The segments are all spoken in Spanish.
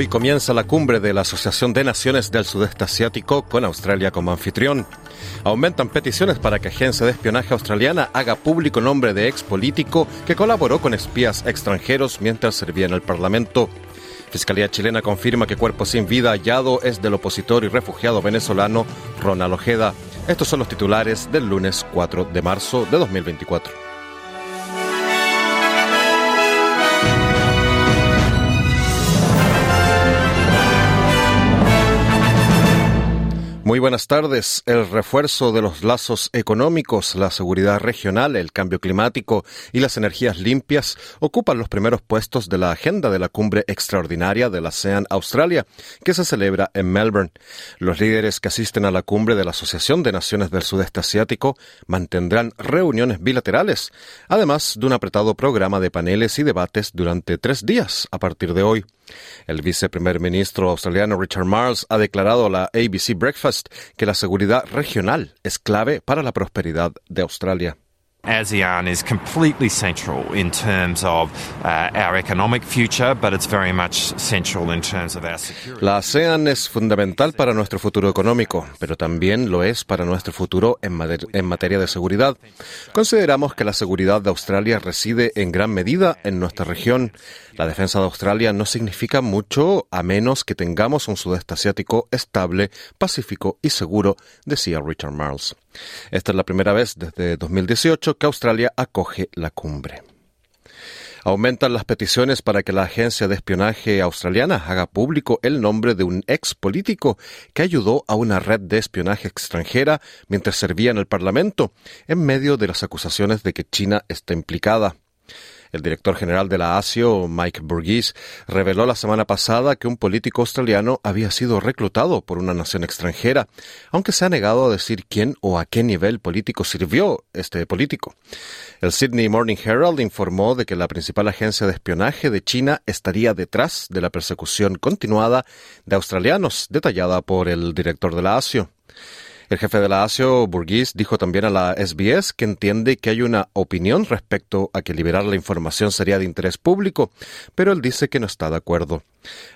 Hoy comienza la cumbre de la Asociación de Naciones del Sudeste Asiático con Australia como anfitrión. Aumentan peticiones para que agencia de espionaje australiana haga público nombre de ex político que colaboró con espías extranjeros mientras servía en el Parlamento. Fiscalía chilena confirma que cuerpo sin vida hallado es del opositor y refugiado venezolano Ronald Ojeda. Estos son los titulares del lunes 4 de marzo de 2024. Muy buenas tardes. El refuerzo de los lazos económicos, la seguridad regional, el cambio climático y las energías limpias ocupan los primeros puestos de la agenda de la cumbre extraordinaria de la ASEAN Australia, que se celebra en Melbourne. Los líderes que asisten a la cumbre de la Asociación de Naciones del Sudeste Asiático mantendrán reuniones bilaterales, además de un apretado programa de paneles y debates durante tres días a partir de hoy. El viceprimer ministro australiano Richard Marles ha declarado a la ABC Breakfast que la seguridad regional es clave para la prosperidad de Australia. ASEAN is completely central in terms of uh, our economic future, but it's very much central in terms of our security. La ASEAN es fundamental para nuestro futuro económico, pero también lo es para nuestro futuro en, materia de seguridad. Consideramos que la seguridad de Australia reside en gran medida en nuestra región. La defensa de Australia no significa mucho a menos que tengamos un sudeste asiático estable, pacífico y seguro, decía Richard Marles. Esta es la primera vez desde 2018 que Australia acoge la cumbre. Aumentan las peticiones para que la agencia de espionaje australiana haga público el nombre de un ex político que ayudó a una red de espionaje extranjera mientras servía en el Parlamento, en medio de las acusaciones de que China está implicada. El director general de la ASIO, Mike Burgess, reveló la semana pasada que un político australiano había sido reclutado por una nación extranjera, aunque se ha negado a decir quién o a qué nivel político sirvió este político. El Sydney Morning Herald informó de que la principal agencia de espionaje de China estaría detrás de la persecución continuada de australianos, detallada por el director de la ASIO. El jefe de la ASIO, Burgis, dijo también a la SBS que entiende que hay una opinión respecto a que liberar la información sería de interés público, pero él dice que no está de acuerdo.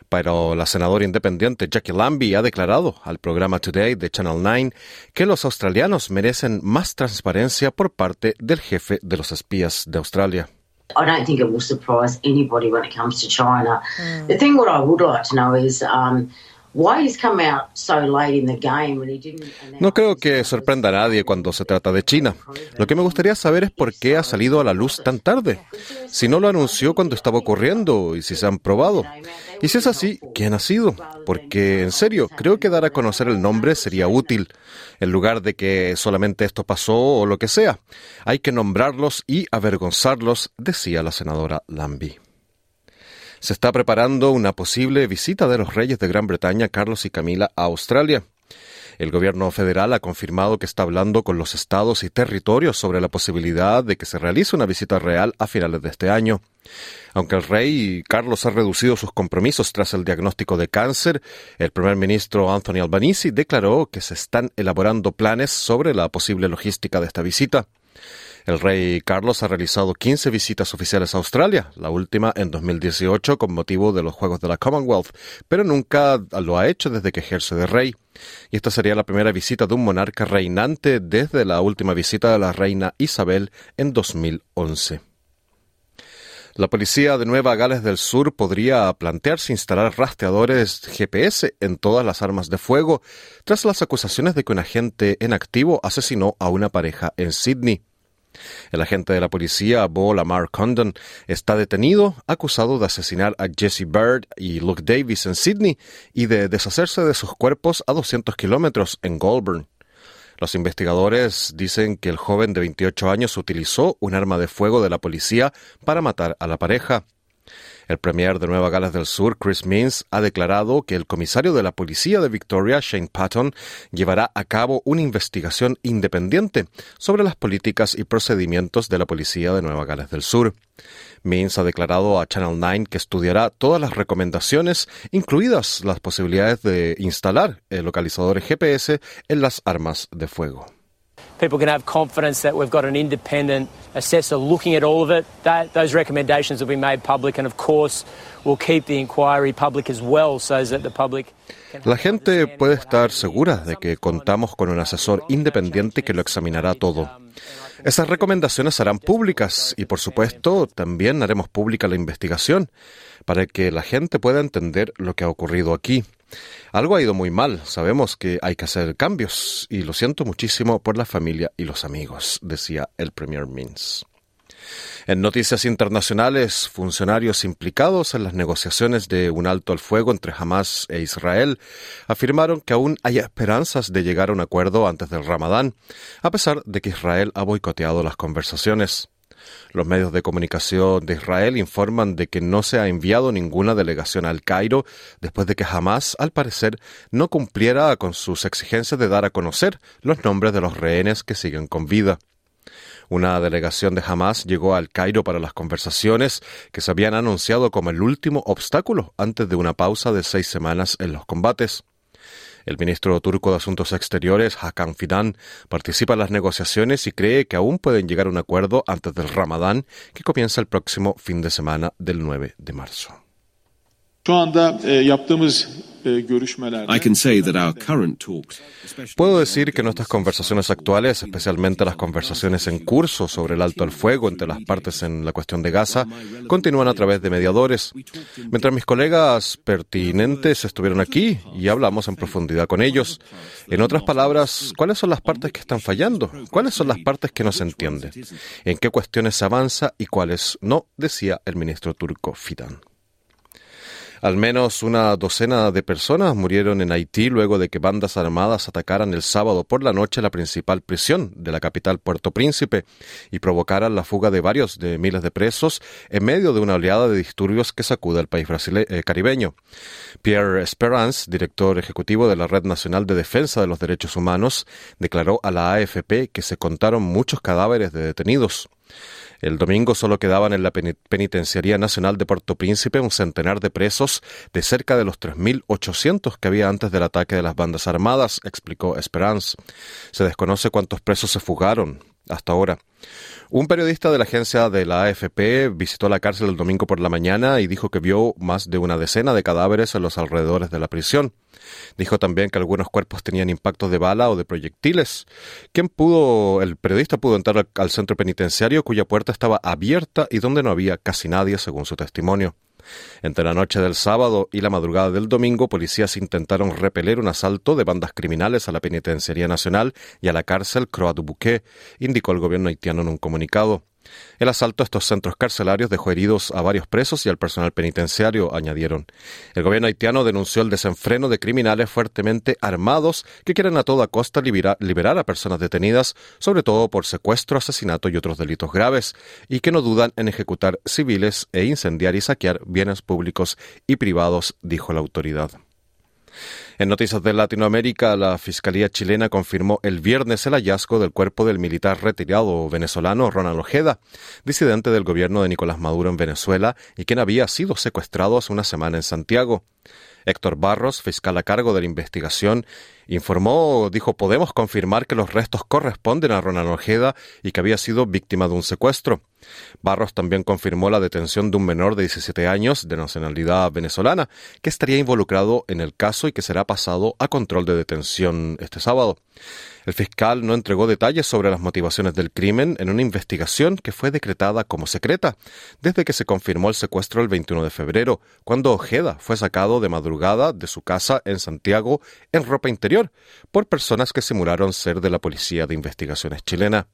Pero la senadora independiente Jackie Lambie ha declarado al programa Today de Channel 9 que los australianos merecen más transparencia por parte del jefe de los espías de Australia. I don't think it will surprise anybody when it comes to China. Mm. The thing what I would like to know is um, no creo que sorprenda a nadie cuando se trata de China. Lo que me gustaría saber es por qué ha salido a la luz tan tarde. Si no lo anunció cuando estaba ocurriendo y si se han probado. Y si es así, ¿quién ha sido? Porque, en serio, creo que dar a conocer el nombre sería útil, en lugar de que solamente esto pasó o lo que sea. Hay que nombrarlos y avergonzarlos, decía la senadora Lambie. Se está preparando una posible visita de los reyes de Gran Bretaña, Carlos y Camila, a Australia. El gobierno federal ha confirmado que está hablando con los estados y territorios sobre la posibilidad de que se realice una visita real a finales de este año. Aunque el rey Carlos ha reducido sus compromisos tras el diagnóstico de cáncer, el primer ministro Anthony Albanese declaró que se están elaborando planes sobre la posible logística de esta visita. El rey Carlos ha realizado 15 visitas oficiales a Australia, la última en 2018 con motivo de los Juegos de la Commonwealth, pero nunca lo ha hecho desde que ejerce de rey. Y esta sería la primera visita de un monarca reinante desde la última visita de la reina Isabel en 2011. La policía de Nueva Gales del Sur podría plantearse instalar rastreadores GPS en todas las armas de fuego tras las acusaciones de que un agente en activo asesinó a una pareja en Sydney. El agente de la policía, Bo Lamar Condon, está detenido, acusado de asesinar a Jesse Bird y Luke Davis en Sydney y de deshacerse de sus cuerpos a 200 kilómetros en Goulburn. Los investigadores dicen que el joven de 28 años utilizó un arma de fuego de la policía para matar a la pareja. El premier de Nueva Gales del Sur, Chris Means, ha declarado que el comisario de la policía de Victoria, Shane Patton, llevará a cabo una investigación independiente sobre las políticas y procedimientos de la policía de Nueva Gales del Sur. Means ha declarado a Channel 9 que estudiará todas las recomendaciones, incluidas las posibilidades de instalar el localizador GPS en las armas de fuego. People can have confidence that we've got an independent assessor looking at all of it. That, those recommendations will be made public, and of course, we'll keep the inquiry public as well, so that the public. La gente puede estar segura de que contamos con un asesor independiente que lo examinará todo. Esas recomendaciones serán públicas y, por supuesto, también haremos pública la investigación para que la gente pueda entender lo que ha ocurrido aquí. Algo ha ido muy mal, sabemos que hay que hacer cambios y lo siento muchísimo por la familia y los amigos, decía el Premier Mins. En noticias internacionales, funcionarios implicados en las negociaciones de un alto al fuego entre Hamas e Israel afirmaron que aún hay esperanzas de llegar a un acuerdo antes del Ramadán, a pesar de que Israel ha boicoteado las conversaciones. Los medios de comunicación de Israel informan de que no se ha enviado ninguna delegación al Cairo después de que Hamas, al parecer, no cumpliera con sus exigencias de dar a conocer los nombres de los rehenes que siguen con vida. Una delegación de Hamas llegó al Cairo para las conversaciones que se habían anunciado como el último obstáculo antes de una pausa de seis semanas en los combates. El ministro turco de Asuntos Exteriores, Hakan Fidan, participa en las negociaciones y cree que aún pueden llegar a un acuerdo antes del Ramadán, que comienza el próximo fin de semana del 9 de marzo. Puedo decir que nuestras conversaciones actuales, especialmente las conversaciones en curso sobre el alto al fuego entre las partes en la cuestión de Gaza, continúan a través de mediadores. Mientras mis colegas pertinentes estuvieron aquí y hablamos en profundidad con ellos. En otras palabras, ¿cuáles son las partes que están fallando? ¿Cuáles son las partes que no se entienden? ¿En qué cuestiones se avanza y cuáles no? decía el ministro turco Fidan. Al menos una docena de personas murieron en Haití luego de que bandas armadas atacaran el sábado por la noche la principal prisión de la capital Puerto Príncipe y provocaran la fuga de varios de miles de presos en medio de una oleada de disturbios que sacude al país eh, caribeño. Pierre Esperance, director ejecutivo de la Red Nacional de Defensa de los Derechos Humanos, declaró a la AFP que se contaron muchos cadáveres de detenidos. El domingo solo quedaban en la Penitenciaría Nacional de Puerto Príncipe un centenar de presos de cerca de los 3.800 que había antes del ataque de las bandas armadas, explicó Esperance. Se desconoce cuántos presos se fugaron hasta ahora. Un periodista de la agencia de la AFP visitó la cárcel el domingo por la mañana y dijo que vio más de una decena de cadáveres en los alrededores de la prisión. Dijo también que algunos cuerpos tenían impactos de bala o de proyectiles. ¿Quién pudo, el periodista pudo entrar al centro penitenciario cuya puerta estaba abierta y donde no había casi nadie, según su testimonio. Entre la noche del sábado y la madrugada del domingo, policías intentaron repeler un asalto de bandas criminales a la Penitenciaría Nacional y a la cárcel du Bouquet, indicó el gobierno haitiano en un comunicado. El asalto a estos centros carcelarios dejó heridos a varios presos y al personal penitenciario, añadieron. El gobierno haitiano denunció el desenfreno de criminales fuertemente armados que quieren a toda costa liberar, a personas detenidas, sobre todo por secuestro, asesinato y otros delitos graves, y que no dudan en ejecutar civiles e incendiar y saquear bienes públicos y privados, dijo la autoridad. En noticias de Latinoamérica, la Fiscalía chilena confirmó el viernes el hallazgo del cuerpo del militar retirado venezolano Ronald Ojeda, disidente del gobierno de Nicolás Maduro en Venezuela y quien había sido secuestrado hace una semana en Santiago. Héctor Barros, fiscal a cargo de la investigación, informó, dijo, podemos confirmar que los restos corresponden a Ronald Ojeda y que había sido víctima de un secuestro. Barros también confirmó la detención de un menor de 17 años de nacionalidad venezolana que estaría involucrado en el caso y que será pasado a control de detención este sábado. El fiscal no entregó detalles sobre las motivaciones del crimen en una investigación que fue decretada como secreta desde que se confirmó el secuestro el 21 de febrero, cuando Ojeda fue sacado de madrugada de su casa en Santiago en ropa interior por personas que simularon ser de la Policía de Investigaciones chilena.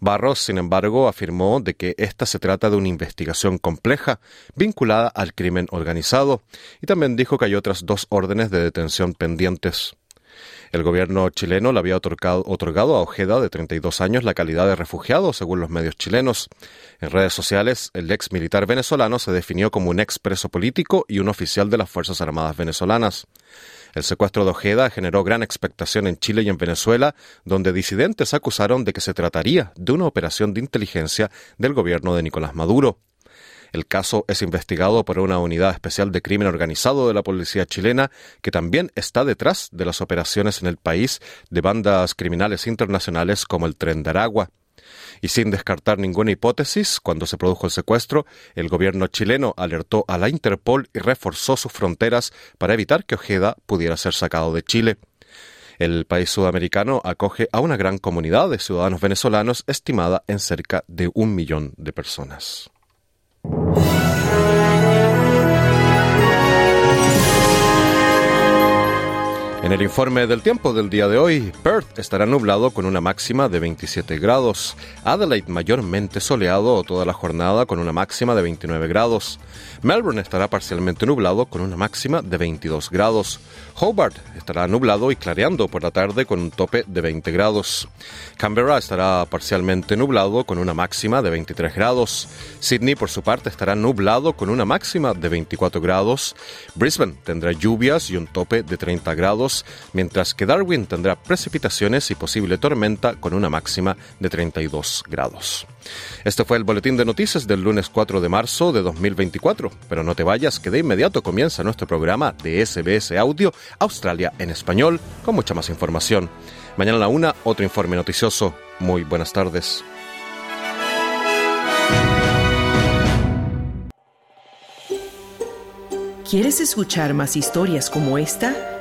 Barros, sin embargo, afirmó de que esta se trata de una investigación compleja vinculada al crimen organizado y también dijo que hay otras dos órdenes de detención pendientes. El gobierno chileno le había otorgado, a Ojeda, de 32 años, la calidad de refugiado, según los medios chilenos. En redes sociales, el ex militar venezolano se definió como un ex preso político y un oficial de las Fuerzas Armadas venezolanas. El secuestro de Ojeda generó gran expectación en Chile y en Venezuela, donde disidentes acusaron de que se trataría de una operación de inteligencia del gobierno de Nicolás Maduro. El caso es investigado por una unidad especial de crimen organizado de la policía chilena que también está detrás de las operaciones en el país de bandas criminales internacionales como el Tren de Aragua. Y sin descartar ninguna hipótesis, cuando se produjo el secuestro, el gobierno chileno alertó a la Interpol y reforzó sus fronteras para evitar que Ojeda pudiera ser sacado de Chile. El país sudamericano acoge a una gran comunidad de ciudadanos venezolanos estimada en cerca de un millón de personas. En el informe del tiempo del día de hoy, Perth estará nublado con una máxima de 27 grados, Adelaide mayormente soleado toda la jornada con una máxima de 29 grados, Melbourne estará parcialmente nublado con una máxima de 22 grados, Hobart estará nublado y clareando por la tarde con un tope de 20 grados. Canberra estará parcialmente nublado con una máxima de 23 grados. Sydney, por su parte, estará nublado con una máxima de 24 grados. Brisbane tendrá lluvias y un tope de 30 mientras que Darwin tendrá precipitaciones y posible tormenta con una máxima de 32 grados. Este fue el boletín de noticias del lunes 4 de marzo de 2024. Pero no te vayas, que de inmediato comienza nuestro programa de SBS Audio Australia en español con mucha más información. Mañana a la una, otro informe noticioso. Muy buenas tardes. ¿Quieres escuchar más historias como esta?